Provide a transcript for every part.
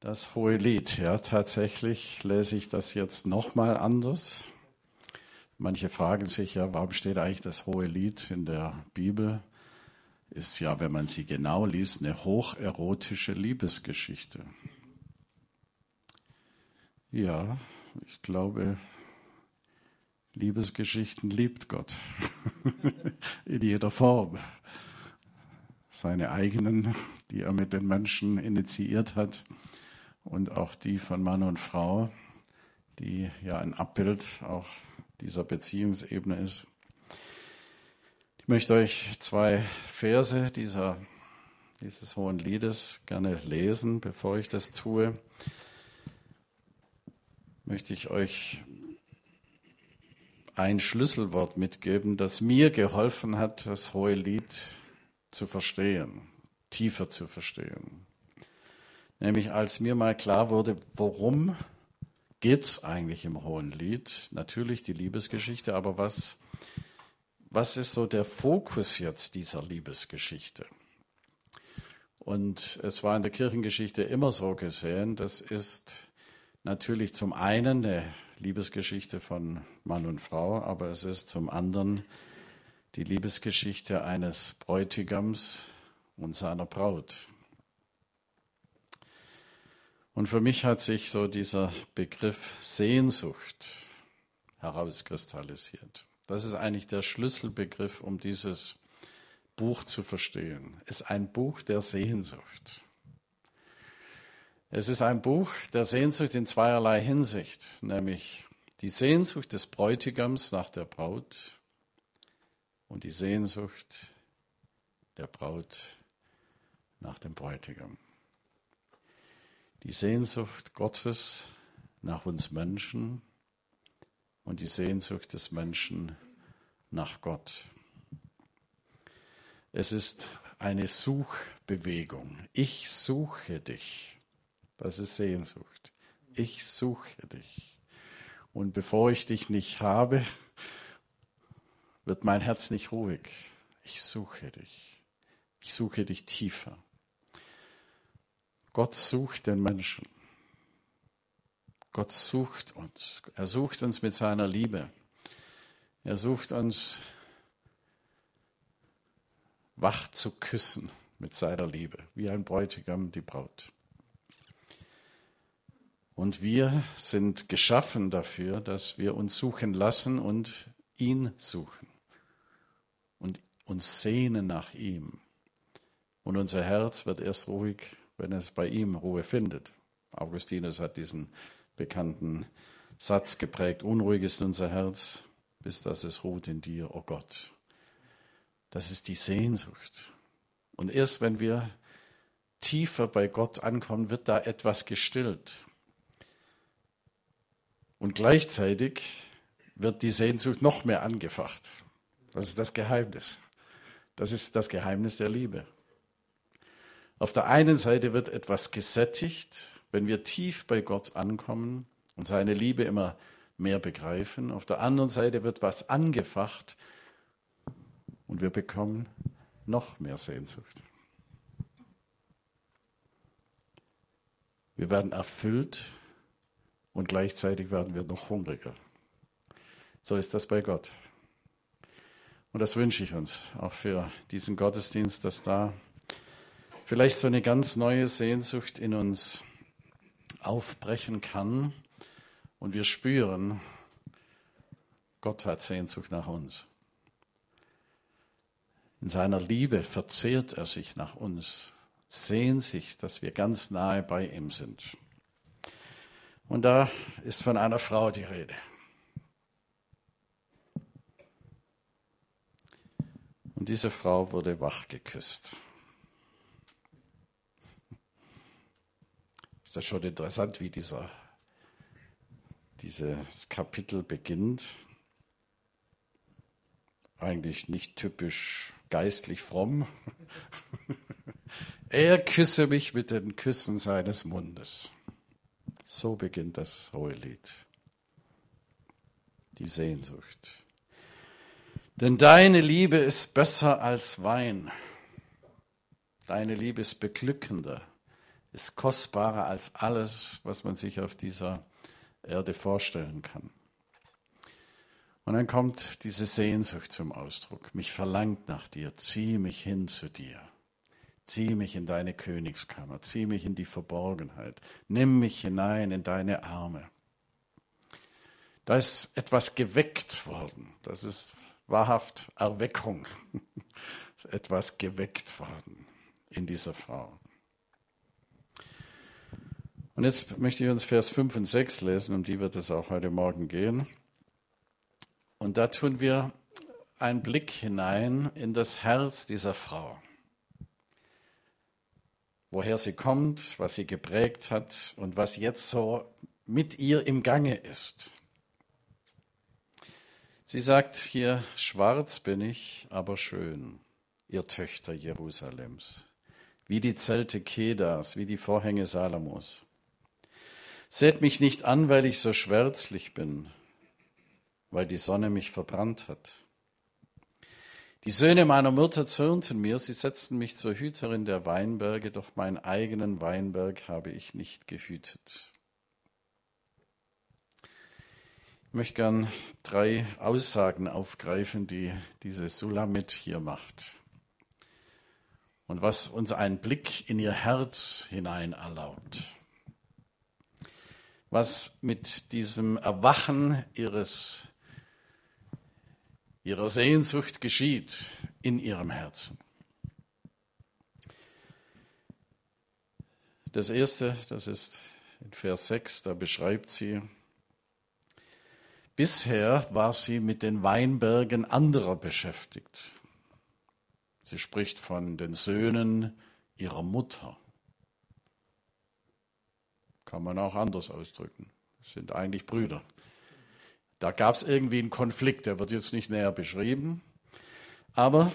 Das hohe Lied, ja, tatsächlich lese ich das jetzt nochmal anders. Manche fragen sich ja, warum steht eigentlich das hohe Lied in der Bibel? Ist ja, wenn man sie genau liest, eine hocherotische Liebesgeschichte. Ja, ich glaube, Liebesgeschichten liebt Gott in jeder Form. Seine eigenen, die er mit den Menschen initiiert hat und auch die von Mann und Frau, die ja ein Abbild auch dieser Beziehungsebene ist. Ich möchte euch zwei Verse dieser, dieses Hohen Liedes gerne lesen. Bevor ich das tue, möchte ich euch ein Schlüsselwort mitgeben, das mir geholfen hat, das Hohe Lied zu verstehen, tiefer zu verstehen. Nämlich als mir mal klar wurde, worum geht es eigentlich im Hohen Lied? Natürlich die Liebesgeschichte, aber was, was ist so der Fokus jetzt dieser Liebesgeschichte? Und es war in der Kirchengeschichte immer so gesehen, das ist natürlich zum einen eine Liebesgeschichte von Mann und Frau, aber es ist zum anderen die Liebesgeschichte eines Bräutigams und seiner Braut. Und für mich hat sich so dieser Begriff Sehnsucht herauskristallisiert. Das ist eigentlich der Schlüsselbegriff, um dieses Buch zu verstehen. Es ist ein Buch der Sehnsucht. Es ist ein Buch der Sehnsucht in zweierlei Hinsicht, nämlich die Sehnsucht des Bräutigams nach der Braut und die Sehnsucht der Braut nach dem Bräutigam die Sehnsucht Gottes nach uns Menschen und die Sehnsucht des Menschen nach Gott. Es ist eine Suchbewegung. Ich suche dich. Das ist Sehnsucht. Ich suche dich. Und bevor ich dich nicht habe, wird mein Herz nicht ruhig. Ich suche dich. Ich suche dich tiefer. Gott sucht den Menschen. Gott sucht uns. Er sucht uns mit seiner Liebe. Er sucht uns wach zu küssen mit seiner Liebe, wie ein Bräutigam die Braut. Und wir sind geschaffen dafür, dass wir uns suchen lassen und ihn suchen und uns sehnen nach ihm. Und unser Herz wird erst ruhig, wenn es bei ihm Ruhe findet. Augustinus hat diesen bekannten Satz geprägt, unruhig ist unser Herz, bis dass es ruht in dir, oh Gott. Das ist die Sehnsucht. Und erst wenn wir tiefer bei Gott ankommen, wird da etwas gestillt. Und gleichzeitig wird die Sehnsucht noch mehr angefacht. Das ist das Geheimnis. Das ist das Geheimnis der Liebe. Auf der einen Seite wird etwas gesättigt, wenn wir tief bei Gott ankommen und seine Liebe immer mehr begreifen. Auf der anderen Seite wird was angefacht und wir bekommen noch mehr Sehnsucht. Wir werden erfüllt und gleichzeitig werden wir noch hungriger. So ist das bei Gott. Und das wünsche ich uns auch für diesen Gottesdienst, dass da vielleicht so eine ganz neue Sehnsucht in uns aufbrechen kann und wir spüren, Gott hat Sehnsucht nach uns. In seiner Liebe verzehrt er sich nach uns, sehnt sich, dass wir ganz nahe bei ihm sind. Und da ist von einer Frau die Rede. Und diese Frau wurde wach geküsst. Ist das schon interessant, wie dieser, dieses Kapitel beginnt? Eigentlich nicht typisch geistlich fromm. er küsse mich mit den Küssen seines Mundes. So beginnt das hohe Lied. Die Sehnsucht. Denn deine Liebe ist besser als Wein. Deine Liebe ist beglückender ist kostbarer als alles, was man sich auf dieser Erde vorstellen kann. Und dann kommt diese Sehnsucht zum Ausdruck. Mich verlangt nach dir, zieh mich hin zu dir. Zieh mich in deine Königskammer, zieh mich in die Verborgenheit, nimm mich hinein in deine Arme. Da ist etwas geweckt worden. Das ist wahrhaft Erweckung. etwas geweckt worden in dieser Frau. Und jetzt möchte ich uns Vers 5 und 6 lesen, um die wird es auch heute Morgen gehen. Und da tun wir einen Blick hinein in das Herz dieser Frau. Woher sie kommt, was sie geprägt hat und was jetzt so mit ihr im Gange ist. Sie sagt hier, schwarz bin ich, aber schön, ihr Töchter Jerusalems, wie die Zelte Kedas, wie die Vorhänge Salamos. Seht mich nicht an, weil ich so schwärzlich bin, weil die Sonne mich verbrannt hat. Die Söhne meiner Mutter zürnten mir, sie setzten mich zur Hüterin der Weinberge, doch meinen eigenen Weinberg habe ich nicht gehütet. Ich möchte gern drei Aussagen aufgreifen, die diese Sulamit hier macht. Und was uns einen Blick in ihr Herz hinein erlaubt was mit diesem Erwachen ihres, ihrer Sehnsucht geschieht in ihrem Herzen. Das erste, das ist in Vers 6, da beschreibt sie, bisher war sie mit den Weinbergen anderer beschäftigt. Sie spricht von den Söhnen ihrer Mutter. Kann man auch anders ausdrücken. Das sind eigentlich Brüder. Da gab es irgendwie einen Konflikt, der wird jetzt nicht näher beschrieben. Aber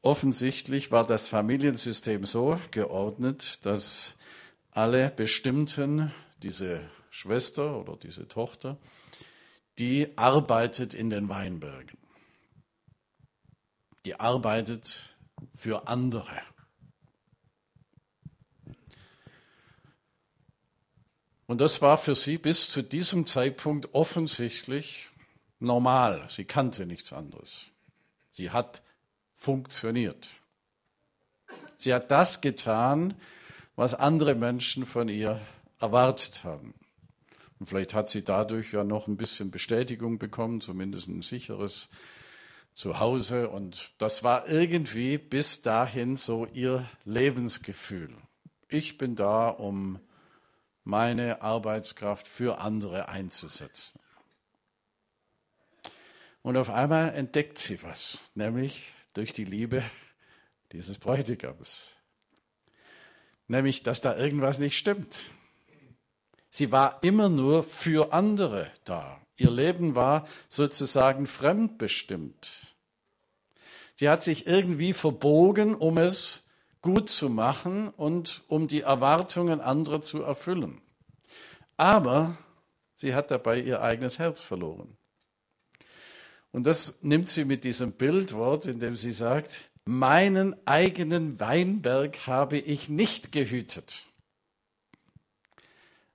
offensichtlich war das Familiensystem so geordnet, dass alle Bestimmten, diese Schwester oder diese Tochter, die arbeitet in den Weinbergen. Die arbeitet für andere. Und das war für sie bis zu diesem Zeitpunkt offensichtlich normal. Sie kannte nichts anderes. Sie hat funktioniert. Sie hat das getan, was andere Menschen von ihr erwartet haben. Und vielleicht hat sie dadurch ja noch ein bisschen Bestätigung bekommen, zumindest ein sicheres Zuhause. Und das war irgendwie bis dahin so ihr Lebensgefühl. Ich bin da, um meine Arbeitskraft für andere einzusetzen. Und auf einmal entdeckt sie was, nämlich durch die Liebe dieses Bräutigams. Nämlich, dass da irgendwas nicht stimmt. Sie war immer nur für andere da. Ihr Leben war sozusagen fremdbestimmt. Sie hat sich irgendwie verbogen, um es gut zu machen und um die Erwartungen anderer zu erfüllen. Aber sie hat dabei ihr eigenes Herz verloren. Und das nimmt sie mit diesem Bildwort, in dem sie sagt, meinen eigenen Weinberg habe ich nicht gehütet.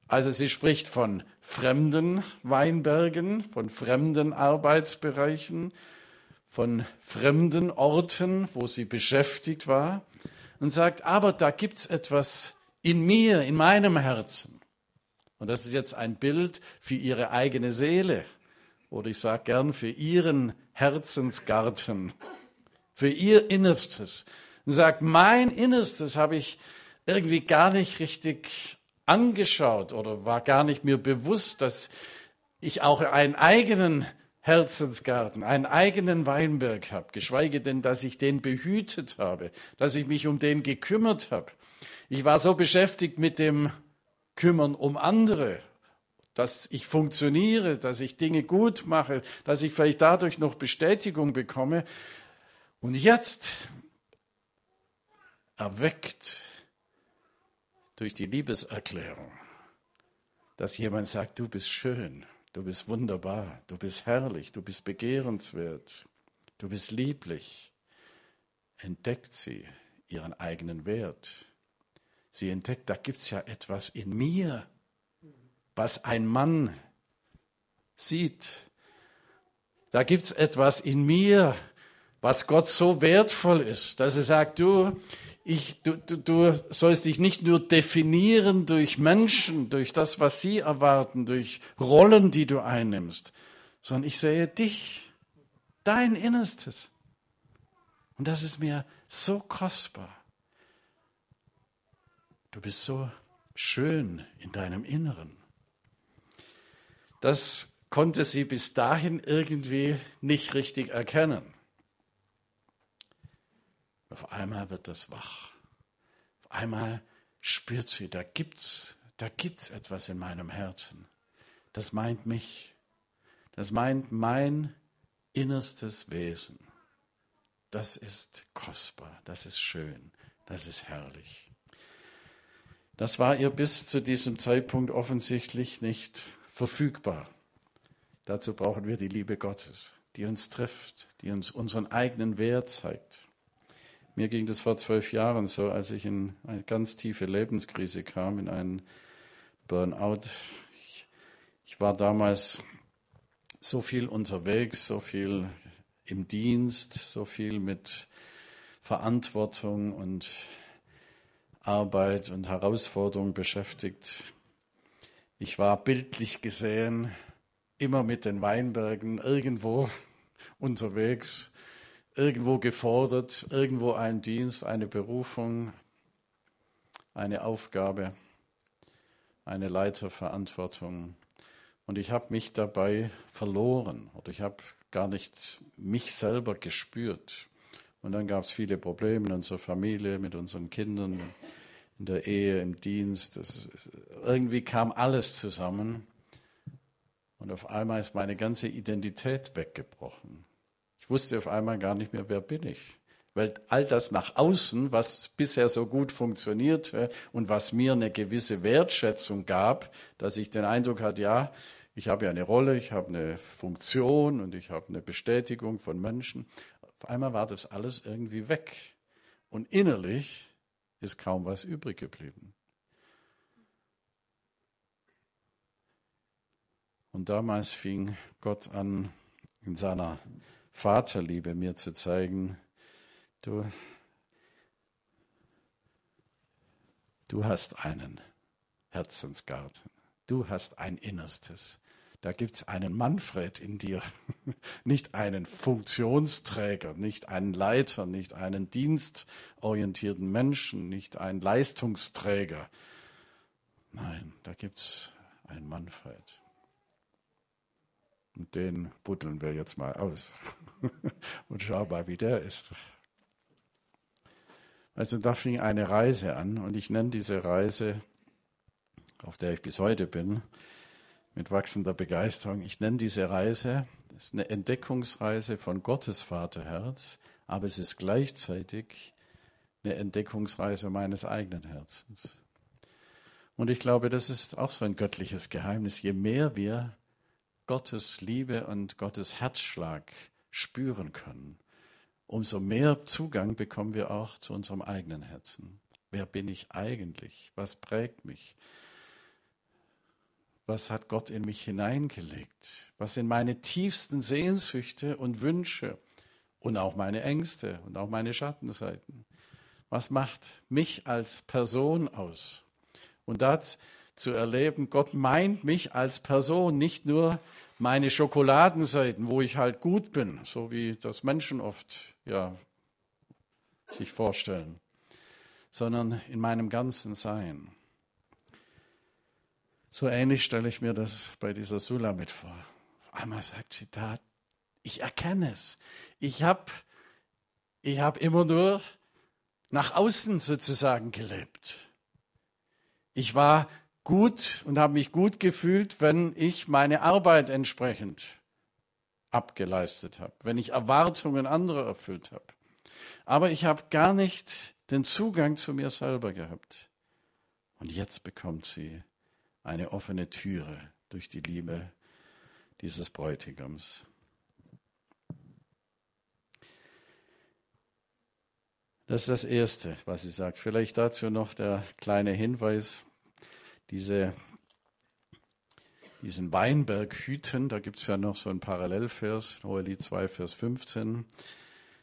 Also sie spricht von fremden Weinbergen, von fremden Arbeitsbereichen, von fremden Orten, wo sie beschäftigt war und sagt, aber da gibt es etwas in mir, in meinem Herzen. Und das ist jetzt ein Bild für ihre eigene Seele. Oder ich sage gern für ihren Herzensgarten, für ihr Innerstes. Und sagt, mein Innerstes habe ich irgendwie gar nicht richtig angeschaut oder war gar nicht mir bewusst, dass ich auch einen eigenen Herzensgarten, einen eigenen Weinberg habe, geschweige denn, dass ich den behütet habe, dass ich mich um den gekümmert habe. Ich war so beschäftigt mit dem Kümmern um andere, dass ich funktioniere, dass ich Dinge gut mache, dass ich vielleicht dadurch noch Bestätigung bekomme. Und jetzt erweckt durch die Liebeserklärung, dass jemand sagt, du bist schön Du bist wunderbar, du bist herrlich, du bist begehrenswert, du bist lieblich. Entdeckt sie ihren eigenen Wert. Sie entdeckt, da gibt es ja etwas in mir, was ein Mann sieht. Da gibt es etwas in mir, was Gott so wertvoll ist, dass er sagt, du, ich, du, du, du sollst dich nicht nur definieren durch Menschen, durch das, was sie erwarten, durch Rollen, die du einnimmst, sondern ich sehe dich, dein Innerstes. Und das ist mir so kostbar. Du bist so schön in deinem Inneren. Das konnte sie bis dahin irgendwie nicht richtig erkennen. Auf einmal wird das wach. Auf einmal spürt sie, da gibt's, da gibt's etwas in meinem Herzen. Das meint mich. Das meint mein innerstes Wesen. Das ist kostbar, das ist schön, das ist herrlich. Das war ihr bis zu diesem Zeitpunkt offensichtlich nicht verfügbar. Dazu brauchen wir die Liebe Gottes, die uns trifft, die uns unseren eigenen Wert zeigt. Mir ging das vor zwölf Jahren so, als ich in eine ganz tiefe Lebenskrise kam, in einen Burnout. Ich, ich war damals so viel unterwegs, so viel im Dienst, so viel mit Verantwortung und Arbeit und Herausforderung beschäftigt. Ich war bildlich gesehen immer mit den Weinbergen irgendwo unterwegs irgendwo gefordert, irgendwo ein Dienst, eine Berufung, eine Aufgabe, eine Leiterverantwortung. Und ich habe mich dabei verloren oder ich habe gar nicht mich selber gespürt. Und dann gab es viele Probleme in unserer Familie, mit unseren Kindern, in der Ehe, im Dienst. Das, irgendwie kam alles zusammen. Und auf einmal ist meine ganze Identität weggebrochen. Ich wusste auf einmal gar nicht mehr, wer bin ich. Weil all das nach außen, was bisher so gut funktionierte und was mir eine gewisse Wertschätzung gab, dass ich den Eindruck hatte, ja, ich habe ja eine Rolle, ich habe eine Funktion und ich habe eine Bestätigung von Menschen. Auf einmal war das alles irgendwie weg. Und innerlich ist kaum was übrig geblieben. Und damals fing Gott an, in seiner Vaterliebe mir zu zeigen, du, du hast einen Herzensgarten, du hast ein Innerstes. Da gibt es einen Manfred in dir, nicht einen Funktionsträger, nicht einen Leiter, nicht einen dienstorientierten Menschen, nicht einen Leistungsträger. Nein, da gibt es einen Manfred. Und den buddeln wir jetzt mal aus und schauen mal, wie der ist. Also da fing eine Reise an und ich nenne diese Reise, auf der ich bis heute bin, mit wachsender Begeisterung, ich nenne diese Reise, das ist eine Entdeckungsreise von Gottes Vaterherz, aber es ist gleichzeitig eine Entdeckungsreise meines eigenen Herzens. Und ich glaube, das ist auch so ein göttliches Geheimnis. Je mehr wir Gottes Liebe und Gottes Herzschlag spüren können, umso mehr Zugang bekommen wir auch zu unserem eigenen Herzen. Wer bin ich eigentlich? Was prägt mich? Was hat Gott in mich hineingelegt? Was sind meine tiefsten Sehnsüchte und Wünsche und auch meine Ängste und auch meine Schattenseiten? Was macht mich als Person aus? Und das zu erleben, Gott meint mich als Person, nicht nur meine Schokoladenseiten, wo ich halt gut bin, so wie das Menschen oft ja, sich vorstellen, sondern in meinem ganzen Sein. So ähnlich stelle ich mir das bei dieser Sula mit vor. Auf einmal sagt sie da, ich erkenne es. Ich habe ich hab immer nur nach außen sozusagen gelebt. Ich war gut und habe mich gut gefühlt, wenn ich meine Arbeit entsprechend abgeleistet habe, wenn ich Erwartungen anderer erfüllt habe. Aber ich habe gar nicht den Zugang zu mir selber gehabt. Und jetzt bekommt sie eine offene Türe durch die Liebe dieses Bräutigams. Das ist das Erste, was sie sagt. Vielleicht dazu noch der kleine Hinweis, diese, diesen Weinberg hüten, da gibt es ja noch so ein Parallelvers, Hohelied 2, Vers 15.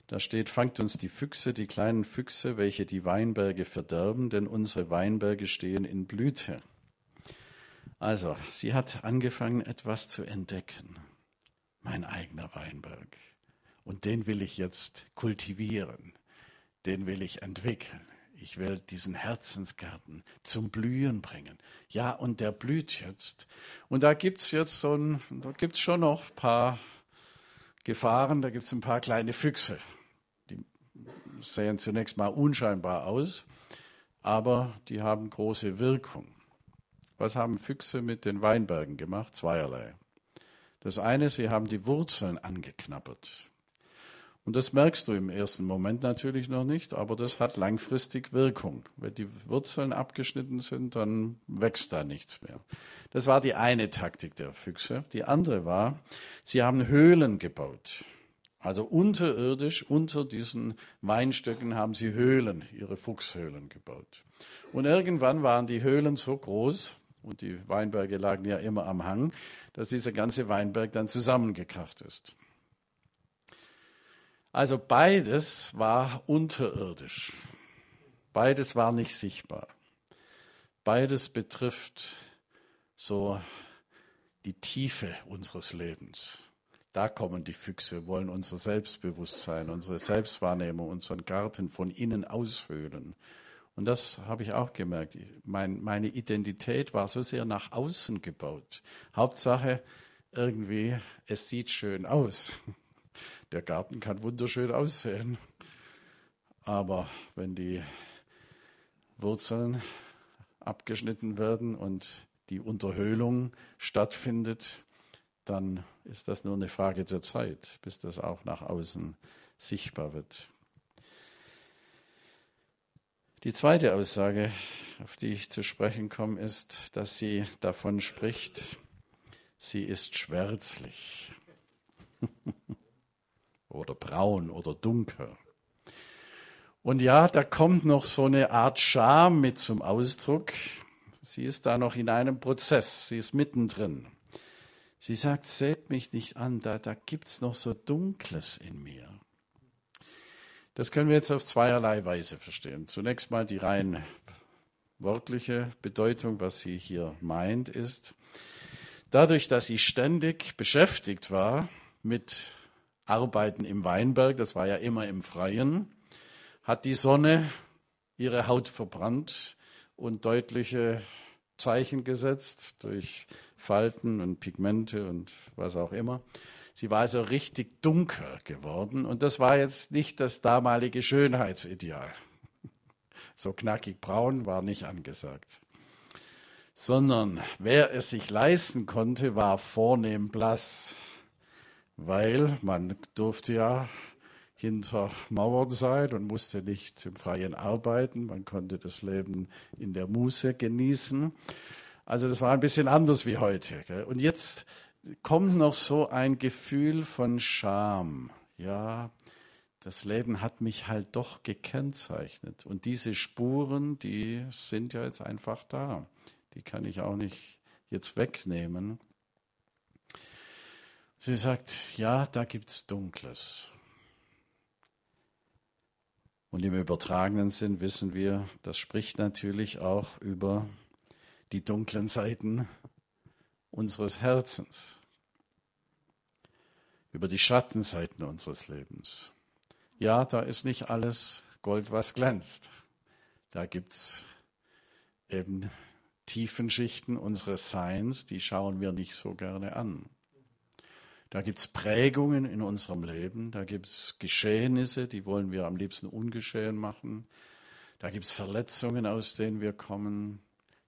Da steht, fangt uns die Füchse, die kleinen Füchse, welche die Weinberge verderben, denn unsere Weinberge stehen in Blüte. Also, sie hat angefangen, etwas zu entdecken. Mein eigener Weinberg. Und den will ich jetzt kultivieren den will ich entwickeln. Ich will diesen Herzensgarten zum Blühen bringen. Ja, und der blüht jetzt. Und da gibt es jetzt so ein, da gibt schon noch ein paar Gefahren, da gibt es ein paar kleine Füchse. Die sehen zunächst mal unscheinbar aus, aber die haben große Wirkung. Was haben Füchse mit den Weinbergen gemacht? Zweierlei. Das eine, sie haben die Wurzeln angeknabbert. Und das merkst du im ersten Moment natürlich noch nicht, aber das hat langfristig Wirkung. Wenn die Wurzeln abgeschnitten sind, dann wächst da nichts mehr. Das war die eine Taktik der Füchse. Die andere war, sie haben Höhlen gebaut. Also unterirdisch, unter diesen Weinstöcken haben sie Höhlen, ihre Fuchshöhlen gebaut. Und irgendwann waren die Höhlen so groß, und die Weinberge lagen ja immer am Hang, dass dieser ganze Weinberg dann zusammengekracht ist. Also beides war unterirdisch. Beides war nicht sichtbar. Beides betrifft so die Tiefe unseres Lebens. Da kommen die Füchse, wollen unser Selbstbewusstsein, unsere Selbstwahrnehmung, unseren Garten von innen aushöhlen. Und das habe ich auch gemerkt. Mein, meine Identität war so sehr nach außen gebaut. Hauptsache irgendwie, es sieht schön aus. Der Garten kann wunderschön aussehen, aber wenn die Wurzeln abgeschnitten werden und die Unterhöhlung stattfindet, dann ist das nur eine Frage der Zeit, bis das auch nach außen sichtbar wird. Die zweite Aussage, auf die ich zu sprechen komme, ist, dass sie davon spricht, sie ist schwärzlich. oder braun oder dunkel. Und ja, da kommt noch so eine Art Scham mit zum Ausdruck. Sie ist da noch in einem Prozess, sie ist mittendrin. Sie sagt, seht mich nicht an, da, da gibt es noch so Dunkles in mir. Das können wir jetzt auf zweierlei Weise verstehen. Zunächst mal die rein wörtliche Bedeutung, was sie hier meint, ist, dadurch, dass sie ständig beschäftigt war mit Arbeiten im Weinberg, das war ja immer im Freien, hat die Sonne ihre Haut verbrannt und deutliche Zeichen gesetzt durch Falten und Pigmente und was auch immer. Sie war also richtig dunkel geworden und das war jetzt nicht das damalige Schönheitsideal. So knackig braun war nicht angesagt. Sondern wer es sich leisten konnte, war vornehm blass weil man durfte ja hinter Mauern sein und musste nicht im Freien arbeiten. Man konnte das Leben in der Muße genießen. Also das war ein bisschen anders wie heute. Gell? Und jetzt kommt noch so ein Gefühl von Scham. Ja, das Leben hat mich halt doch gekennzeichnet. Und diese Spuren, die sind ja jetzt einfach da. Die kann ich auch nicht jetzt wegnehmen. Sie sagt, ja, da gibt es Dunkles. Und im übertragenen Sinn wissen wir, das spricht natürlich auch über die dunklen Seiten unseres Herzens, über die Schattenseiten unseres Lebens. Ja, da ist nicht alles Gold, was glänzt. Da gibt es eben tiefen Schichten unseres Seins, die schauen wir nicht so gerne an. Da gibt es Prägungen in unserem Leben, da gibt es Geschehnisse, die wollen wir am liebsten ungeschehen machen. Da gibt es Verletzungen, aus denen wir kommen,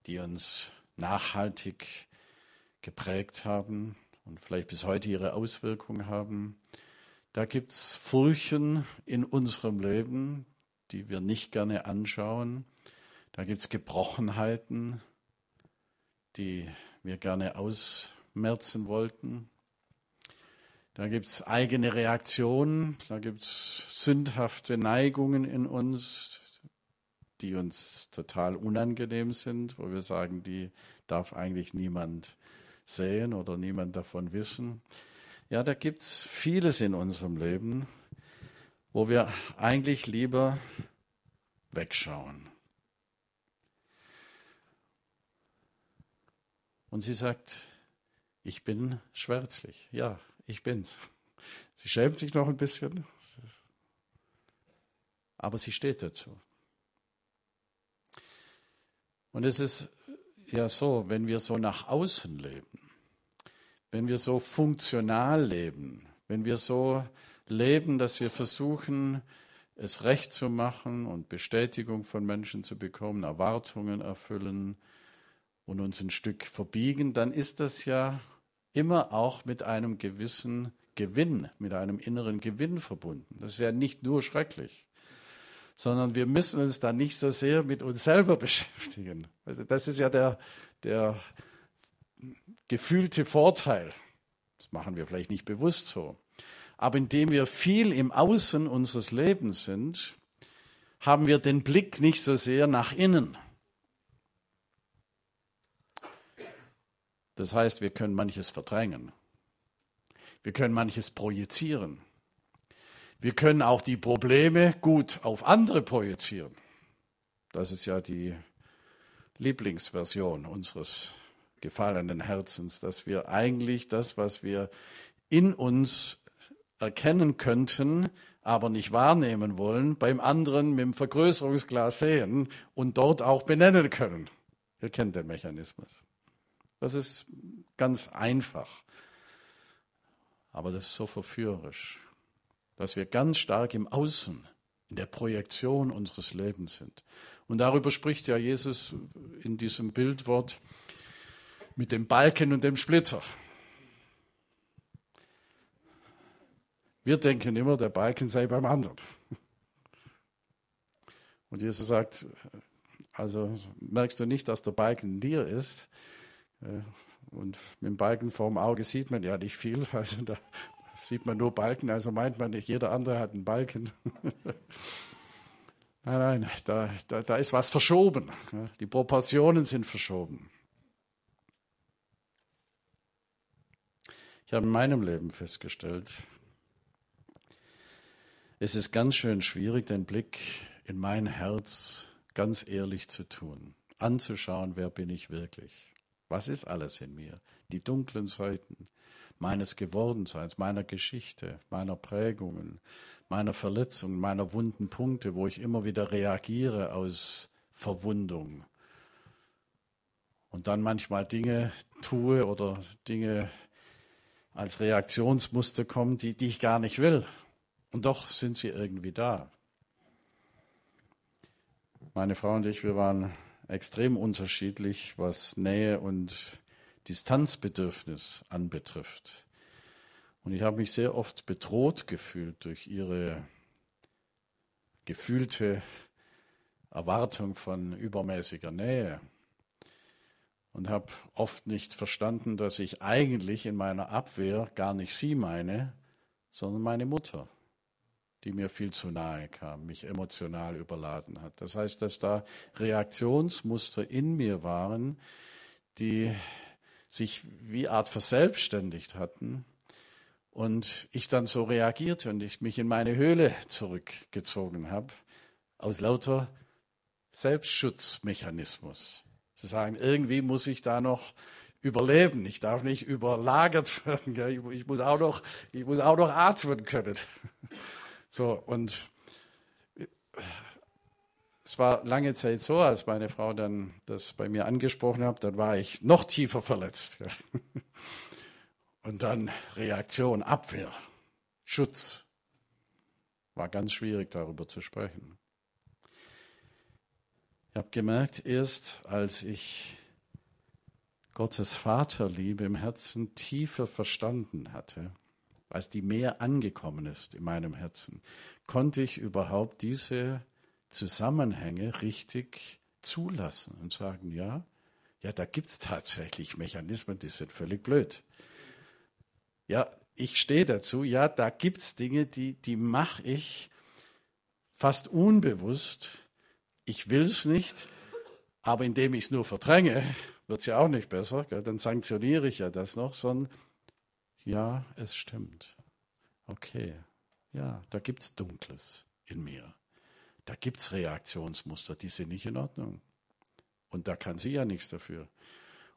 die uns nachhaltig geprägt haben und vielleicht bis heute ihre Auswirkungen haben. Da gibt es Furchen in unserem Leben, die wir nicht gerne anschauen. Da gibt es Gebrochenheiten, die wir gerne ausmerzen wollten. Da gibt es eigene Reaktionen, da gibt es sündhafte Neigungen in uns, die uns total unangenehm sind, wo wir sagen, die darf eigentlich niemand sehen oder niemand davon wissen. Ja, da gibt es vieles in unserem Leben, wo wir eigentlich lieber wegschauen. Und sie sagt, ich bin schwärzlich. Ja, ich bin's. Sie schämt sich noch ein bisschen, aber sie steht dazu. Und es ist ja so, wenn wir so nach außen leben, wenn wir so funktional leben, wenn wir so leben, dass wir versuchen, es recht zu machen und Bestätigung von Menschen zu bekommen, Erwartungen erfüllen und uns ein Stück verbiegen, dann ist das ja immer auch mit einem gewissen Gewinn, mit einem inneren Gewinn verbunden. Das ist ja nicht nur schrecklich, sondern wir müssen uns da nicht so sehr mit uns selber beschäftigen. Also das ist ja der, der gefühlte Vorteil. Das machen wir vielleicht nicht bewusst so. Aber indem wir viel im Außen unseres Lebens sind, haben wir den Blick nicht so sehr nach innen. Das heißt, wir können manches verdrängen. Wir können manches projizieren. Wir können auch die Probleme gut auf andere projizieren. Das ist ja die Lieblingsversion unseres gefallenen Herzens, dass wir eigentlich das, was wir in uns erkennen könnten, aber nicht wahrnehmen wollen, beim anderen mit dem Vergrößerungsglas sehen und dort auch benennen können. Ihr kennt den Mechanismus. Das ist ganz einfach. Aber das ist so verführerisch, dass wir ganz stark im Außen, in der Projektion unseres Lebens sind. Und darüber spricht ja Jesus in diesem Bildwort mit dem Balken und dem Splitter. Wir denken immer, der Balken sei beim anderen. Und Jesus sagt, also merkst du nicht, dass der Balken dir ist? Äh, und mit dem Balken vorm Auge sieht man ja nicht viel. Also da sieht man nur Balken, also meint man nicht, jeder andere hat einen Balken. nein, nein, da, da, da ist was verschoben. Die Proportionen sind verschoben. Ich habe in meinem Leben festgestellt, es ist ganz schön schwierig, den Blick in mein Herz ganz ehrlich zu tun, anzuschauen, wer bin ich wirklich. Was ist alles in mir? Die dunklen Seiten meines Gewordenseins, meiner Geschichte, meiner Prägungen, meiner Verletzungen, meiner wunden Punkte, wo ich immer wieder reagiere aus Verwundung. Und dann manchmal Dinge tue oder Dinge als Reaktionsmuster kommen, die, die ich gar nicht will. Und doch sind sie irgendwie da. Meine Frau und ich, wir waren extrem unterschiedlich, was Nähe und Distanzbedürfnis anbetrifft. Und ich habe mich sehr oft bedroht gefühlt durch ihre gefühlte Erwartung von übermäßiger Nähe und habe oft nicht verstanden, dass ich eigentlich in meiner Abwehr gar nicht sie meine, sondern meine Mutter die mir viel zu nahe kam, mich emotional überladen hat. Das heißt, dass da Reaktionsmuster in mir waren, die sich wie Art verselbstständigt hatten und ich dann so reagierte und ich mich in meine Höhle zurückgezogen habe, aus lauter Selbstschutzmechanismus. Zu sagen, irgendwie muss ich da noch überleben. Ich darf nicht überlagert werden. Ich muss auch noch, ich muss auch noch atmen können. So, und es war lange Zeit so, als meine Frau dann das bei mir angesprochen hat, dann war ich noch tiefer verletzt. Und dann Reaktion, Abwehr, Schutz. War ganz schwierig darüber zu sprechen. Ich habe gemerkt, erst als ich Gottes Vaterliebe im Herzen tiefer verstanden hatte, als die mehr angekommen ist in meinem Herzen, konnte ich überhaupt diese Zusammenhänge richtig zulassen und sagen, ja, ja, da gibt es tatsächlich Mechanismen, die sind völlig blöd. Ja, ich stehe dazu, ja, da gibt es Dinge, die, die mache ich fast unbewusst. Ich will es nicht, aber indem ich es nur verdränge, wird es ja auch nicht besser. Gell? Dann sanktioniere ich ja das noch, sondern ja, es stimmt. Okay, ja, da gibt es Dunkles in mir. Da gibt es Reaktionsmuster, die sind nicht in Ordnung. Und da kann sie ja nichts dafür.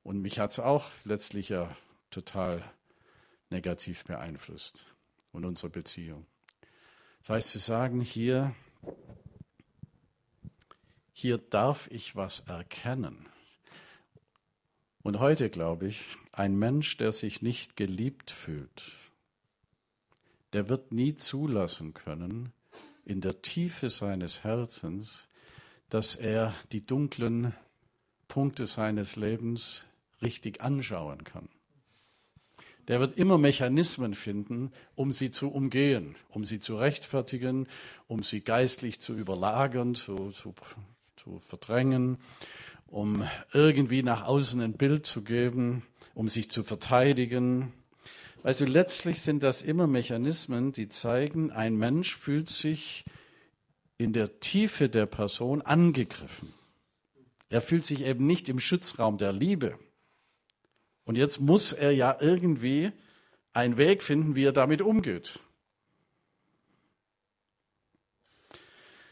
Und mich hat es auch letztlich ja total negativ beeinflusst und unsere Beziehung. Das heißt, zu sagen, hier, hier darf ich was erkennen. Und heute glaube ich, ein Mensch, der sich nicht geliebt fühlt, der wird nie zulassen können, in der Tiefe seines Herzens, dass er die dunklen Punkte seines Lebens richtig anschauen kann. Der wird immer Mechanismen finden, um sie zu umgehen, um sie zu rechtfertigen, um sie geistlich zu überlagern, zu, zu, zu verdrängen, um irgendwie nach außen ein Bild zu geben, um sich zu verteidigen. Also letztlich sind das immer Mechanismen, die zeigen, ein Mensch fühlt sich in der Tiefe der Person angegriffen. Er fühlt sich eben nicht im Schutzraum der Liebe. Und jetzt muss er ja irgendwie einen Weg finden, wie er damit umgeht.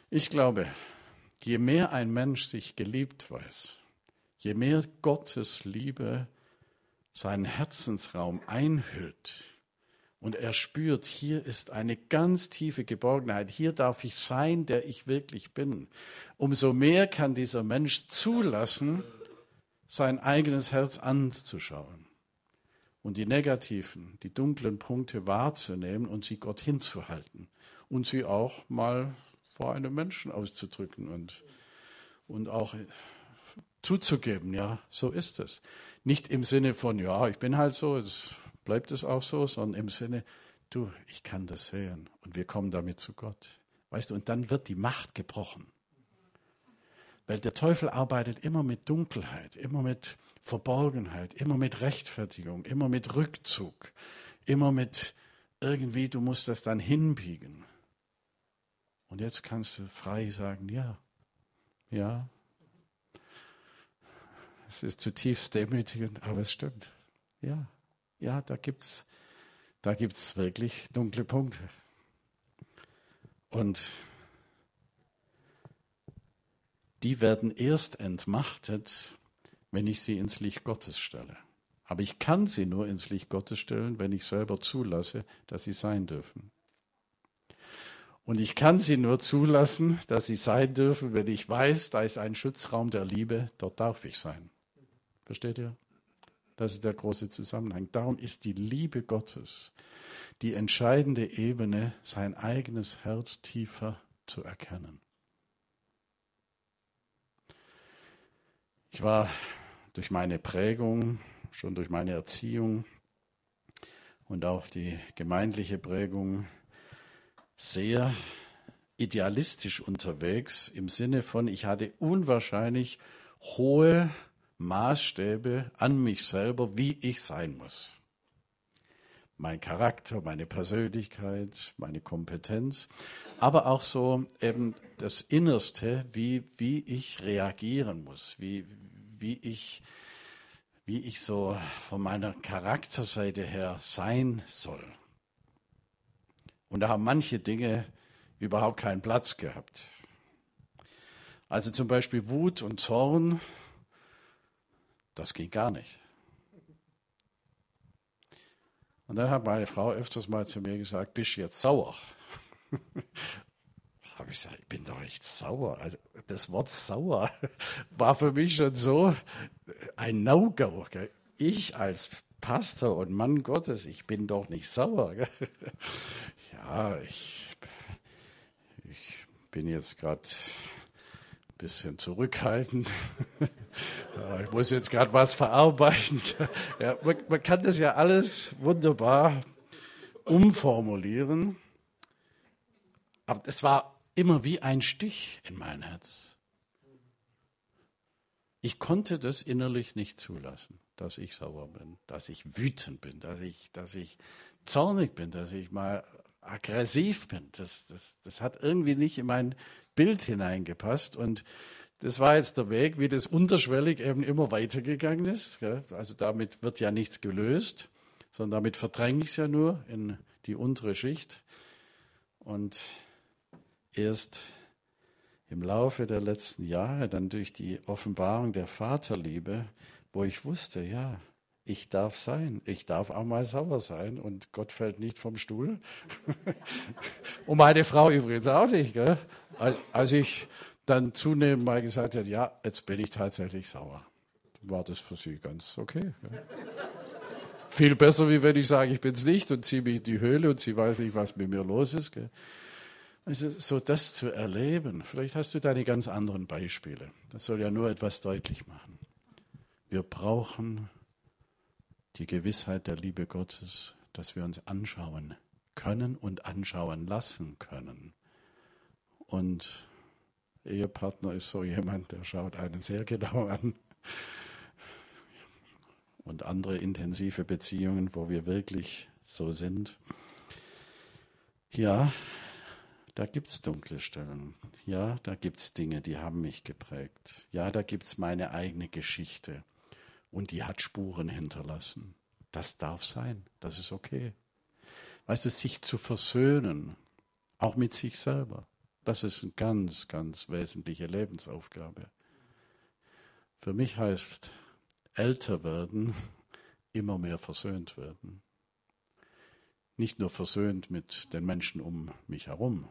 Ich glaube, je mehr ein Mensch sich geliebt weiß, je mehr Gottes Liebe seinen Herzensraum einhüllt und er spürt, hier ist eine ganz tiefe Geborgenheit, hier darf ich sein, der ich wirklich bin, umso mehr kann dieser Mensch zulassen, sein eigenes Herz anzuschauen und die negativen, die dunklen Punkte wahrzunehmen und sie Gott hinzuhalten und sie auch mal vor einem Menschen auszudrücken und, und auch zuzugeben, ja, so ist es. Nicht im Sinne von, ja, ich bin halt so, es bleibt es auch so, sondern im Sinne, du, ich kann das sehen und wir kommen damit zu Gott. Weißt du, und dann wird die Macht gebrochen. Weil der Teufel arbeitet immer mit Dunkelheit, immer mit Verborgenheit, immer mit Rechtfertigung, immer mit Rückzug, immer mit irgendwie, du musst das dann hinbiegen. Und jetzt kannst du frei sagen, ja, ja. Es ist zutiefst demütigend, aber es stimmt. Ja, ja, da gibt's, da gibt's wirklich dunkle Punkte. Und die werden erst entmachtet, wenn ich sie ins Licht Gottes stelle. Aber ich kann sie nur ins Licht Gottes stellen, wenn ich selber zulasse, dass sie sein dürfen. Und ich kann sie nur zulassen, dass sie sein dürfen, wenn ich weiß, da ist ein Schutzraum der Liebe, dort darf ich sein. Versteht ihr? Das ist der große Zusammenhang. Darum ist die Liebe Gottes die entscheidende Ebene, sein eigenes Herz tiefer zu erkennen. Ich war durch meine Prägung, schon durch meine Erziehung und auch die gemeindliche Prägung sehr idealistisch unterwegs im Sinne von, ich hatte unwahrscheinlich hohe Maßstäbe an mich selber, wie ich sein muss. Mein Charakter, meine Persönlichkeit, meine Kompetenz, aber auch so eben das Innerste, wie, wie ich reagieren muss, wie, wie ich, wie ich so von meiner Charakterseite her sein soll. Und da haben manche Dinge überhaupt keinen Platz gehabt. Also zum Beispiel Wut und Zorn, das ging gar nicht. Und dann hat meine Frau öfters mal zu mir gesagt, bist du jetzt sauer? habe ich gesagt, ich bin doch nicht sauer. Also das Wort sauer war für mich schon so ein No-Go. Ich als Pastor und Mann Gottes, ich bin doch nicht sauer. Ja, ich, ich bin jetzt gerade ein bisschen zurückhaltend. Ich muss jetzt gerade was verarbeiten. Ja, man, man kann das ja alles wunderbar umformulieren. Aber es war immer wie ein Stich in mein Herz. Ich konnte das innerlich nicht zulassen. dass ich sauer bin, dass ich wütend bin, dass ich, dass ich zornig bin, dass ich mal aggressiv bin. Das, das, das hat irgendwie nicht in mein Bild hineingepasst. Und das war jetzt der Weg, wie das unterschwellig eben immer weitergegangen ist. Also damit wird ja nichts gelöst, sondern damit verdränge ich es ja nur in die untere Schicht. Und erst im Laufe der letzten Jahre, dann durch die Offenbarung der Vaterliebe, wo ich wusste, ja, ich darf sein, ich darf auch mal sauer sein und Gott fällt nicht vom Stuhl. und meine Frau übrigens auch nicht. Gell? Als ich dann zunehmend mal gesagt habe, ja, jetzt bin ich tatsächlich sauer, war das für sie ganz okay. Viel besser, wie wenn ich sage, ich bin es nicht und ziehe mich in die Höhle und sie weiß nicht, was mit mir los ist. Gell? Also so das zu erleben, vielleicht hast du deine ganz anderen Beispiele. Das soll ja nur etwas deutlich machen. Wir brauchen die Gewissheit der Liebe Gottes, dass wir uns anschauen können und anschauen lassen können. Und Ehepartner ist so jemand, der schaut einen sehr genau an. Und andere intensive Beziehungen, wo wir wirklich so sind. Ja, da gibt es dunkle Stellen. Ja, da gibt es Dinge, die haben mich geprägt. Ja, da gibt es meine eigene Geschichte. Und die hat Spuren hinterlassen. Das darf sein. Das ist okay. Weißt du, sich zu versöhnen, auch mit sich selber, das ist eine ganz, ganz wesentliche Lebensaufgabe. Für mich heißt älter werden, immer mehr versöhnt werden. Nicht nur versöhnt mit den Menschen um mich herum,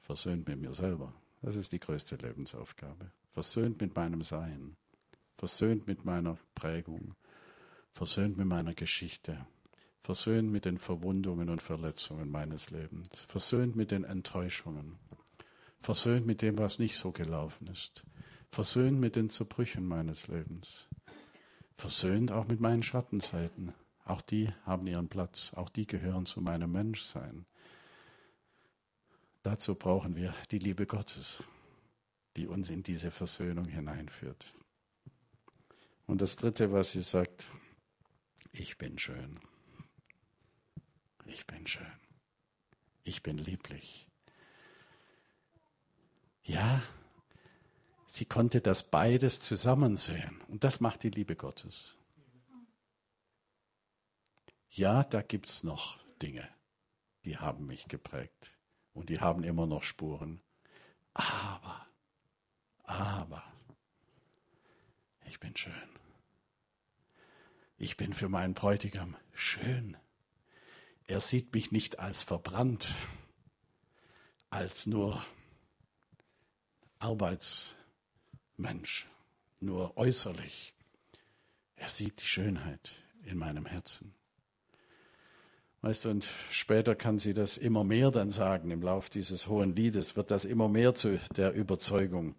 versöhnt mit mir selber. Das ist die größte Lebensaufgabe. Versöhnt mit meinem Sein, versöhnt mit meiner Prägung, versöhnt mit meiner Geschichte, versöhnt mit den Verwundungen und Verletzungen meines Lebens, versöhnt mit den Enttäuschungen, versöhnt mit dem, was nicht so gelaufen ist, versöhnt mit den Zerbrüchen meines Lebens, versöhnt auch mit meinen Schattenseiten. Auch die haben ihren Platz, auch die gehören zu meinem Menschsein. Dazu brauchen wir die Liebe Gottes, die uns in diese Versöhnung hineinführt. Und das Dritte, was sie sagt, ich bin schön. Ich bin schön. Ich bin lieblich. Ja, sie konnte das beides zusammen sehen. Und das macht die Liebe Gottes. Ja, da gibt es noch Dinge, die haben mich geprägt. Und die haben immer noch Spuren. Aber, aber, ich bin schön. Ich bin für meinen Bräutigam schön. Er sieht mich nicht als verbrannt, als nur Arbeitsmensch, nur äußerlich. Er sieht die Schönheit in meinem Herzen. Weißt du, und später kann sie das immer mehr dann sagen, im Lauf dieses hohen Liedes wird das immer mehr zu der Überzeugung,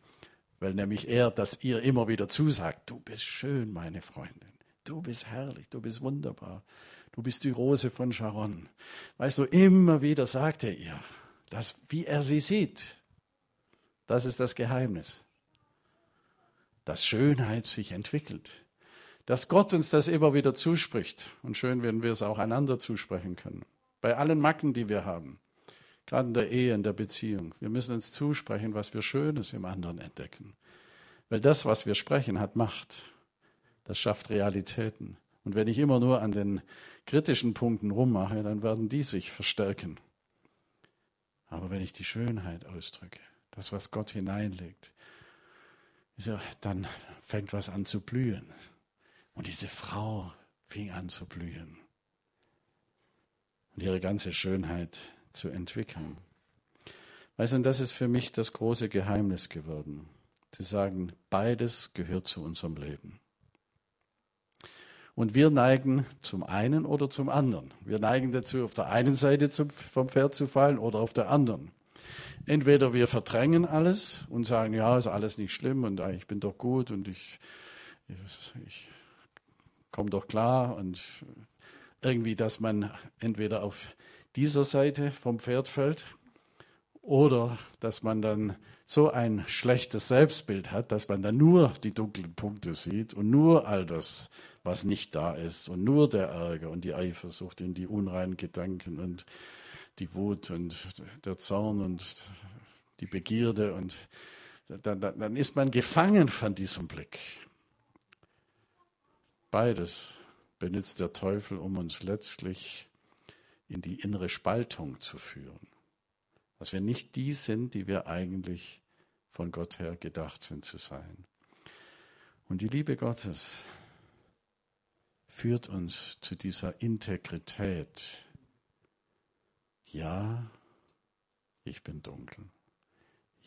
weil nämlich er das ihr immer wieder zusagt, du bist schön, meine Freundin, du bist herrlich, du bist wunderbar, du bist die Rose von Sharon. Weißt du, immer wieder sagt er ihr, dass, wie er sie sieht, das ist das Geheimnis, dass Schönheit sich entwickelt dass Gott uns das immer wieder zuspricht. Und schön, wenn wir es auch einander zusprechen können. Bei allen Macken, die wir haben. Gerade in der Ehe, in der Beziehung. Wir müssen uns zusprechen, was wir Schönes im anderen entdecken. Weil das, was wir sprechen, hat Macht. Das schafft Realitäten. Und wenn ich immer nur an den kritischen Punkten rummache, dann werden die sich verstärken. Aber wenn ich die Schönheit ausdrücke, das, was Gott hineinlegt, dann fängt was an zu blühen. Und diese Frau fing an zu blühen und ihre ganze Schönheit zu entwickeln. Weißt du, und das ist für mich das große Geheimnis geworden. Zu sagen, beides gehört zu unserem Leben. Und wir neigen zum einen oder zum anderen. Wir neigen dazu, auf der einen Seite zum, vom Pferd zu fallen oder auf der anderen. Entweder wir verdrängen alles und sagen, ja, ist alles nicht schlimm und ich bin doch gut und ich, ich, ich komm doch klar und irgendwie, dass man entweder auf dieser Seite vom Pferd fällt Oder dass man dann so ein schlechtes Selbstbild hat, dass man dann nur die dunklen Punkte sieht und nur all das, was nicht da ist und nur der Ärger und die Eifersucht und die unreinen Gedanken und die Wut und der Zorn und die Begierde und dann, dann ist man gefangen von diesem Blick. Beides benutzt der Teufel, um uns letztlich in die innere Spaltung zu führen. Dass wir nicht die sind, die wir eigentlich von Gott her gedacht sind zu sein. Und die Liebe Gottes führt uns zu dieser Integrität. Ja, ich bin dunkel.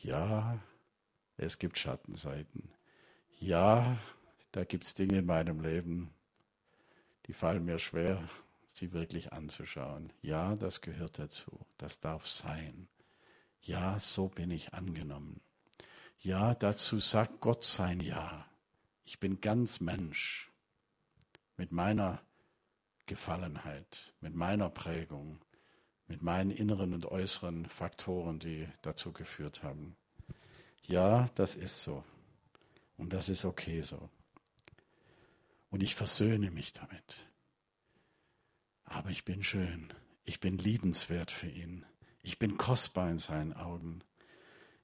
Ja, es gibt Schattenseiten. Ja, da gibt es Dinge in meinem Leben, die fallen mir schwer, sie wirklich anzuschauen. Ja, das gehört dazu. Das darf sein. Ja, so bin ich angenommen. Ja, dazu sagt Gott sein Ja. Ich bin ganz Mensch mit meiner Gefallenheit, mit meiner Prägung, mit meinen inneren und äußeren Faktoren, die dazu geführt haben. Ja, das ist so. Und das ist okay so. Und ich versöhne mich damit. Aber ich bin schön. Ich bin liebenswert für ihn. Ich bin kostbar in seinen Augen.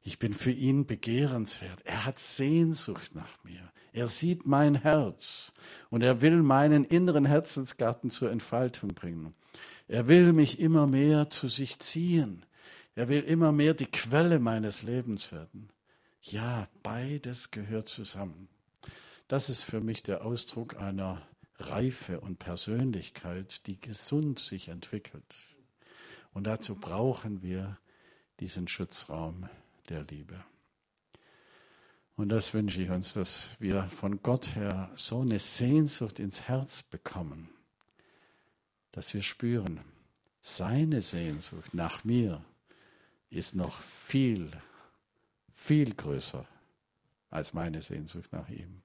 Ich bin für ihn begehrenswert. Er hat Sehnsucht nach mir. Er sieht mein Herz und er will meinen inneren Herzensgarten zur Entfaltung bringen. Er will mich immer mehr zu sich ziehen. Er will immer mehr die Quelle meines Lebens werden. Ja, beides gehört zusammen. Das ist für mich der Ausdruck einer Reife und Persönlichkeit, die gesund sich entwickelt. Und dazu brauchen wir diesen Schutzraum der Liebe. Und das wünsche ich uns, dass wir von Gott her so eine Sehnsucht ins Herz bekommen, dass wir spüren, seine Sehnsucht nach mir ist noch viel, viel größer als meine Sehnsucht nach ihm.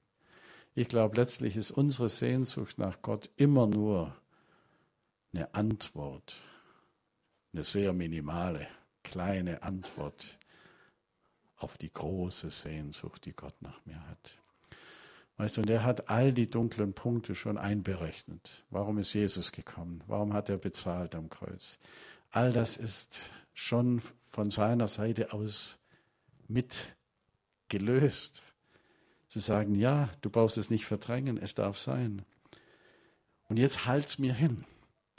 Ich glaube, letztlich ist unsere Sehnsucht nach Gott immer nur eine Antwort, eine sehr minimale, kleine Antwort auf die große Sehnsucht, die Gott nach mir hat. Weißt du, und er hat all die dunklen Punkte schon einberechnet. Warum ist Jesus gekommen? Warum hat er bezahlt am Kreuz? All das ist schon von seiner Seite aus mit gelöst. Zu sagen, ja, du brauchst es nicht verdrängen, es darf sein. Und jetzt halt's mir hin.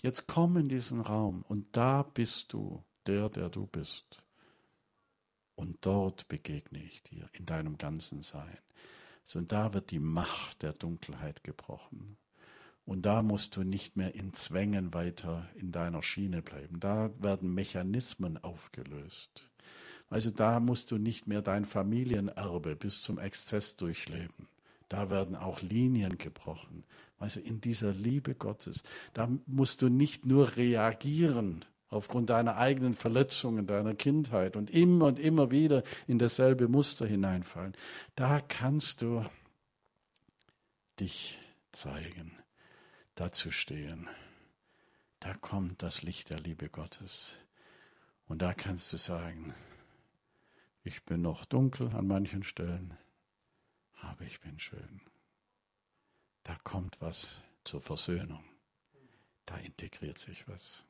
Jetzt komm in diesen Raum und da bist du der, der du bist. Und dort begegne ich dir in deinem ganzen Sein. So, und da wird die Macht der Dunkelheit gebrochen. Und da musst du nicht mehr in Zwängen weiter in deiner Schiene bleiben. Da werden Mechanismen aufgelöst. Also da musst du nicht mehr dein Familienerbe bis zum Exzess durchleben. Da werden auch Linien gebrochen. Also in dieser Liebe Gottes, da musst du nicht nur reagieren aufgrund deiner eigenen Verletzungen, deiner Kindheit und immer und immer wieder in dasselbe Muster hineinfallen. Da kannst du dich zeigen, dazu stehen. Da kommt das Licht der Liebe Gottes. Und da kannst du sagen, ich bin noch dunkel an manchen Stellen, aber ich bin schön. Da kommt was zur Versöhnung. Da integriert sich was.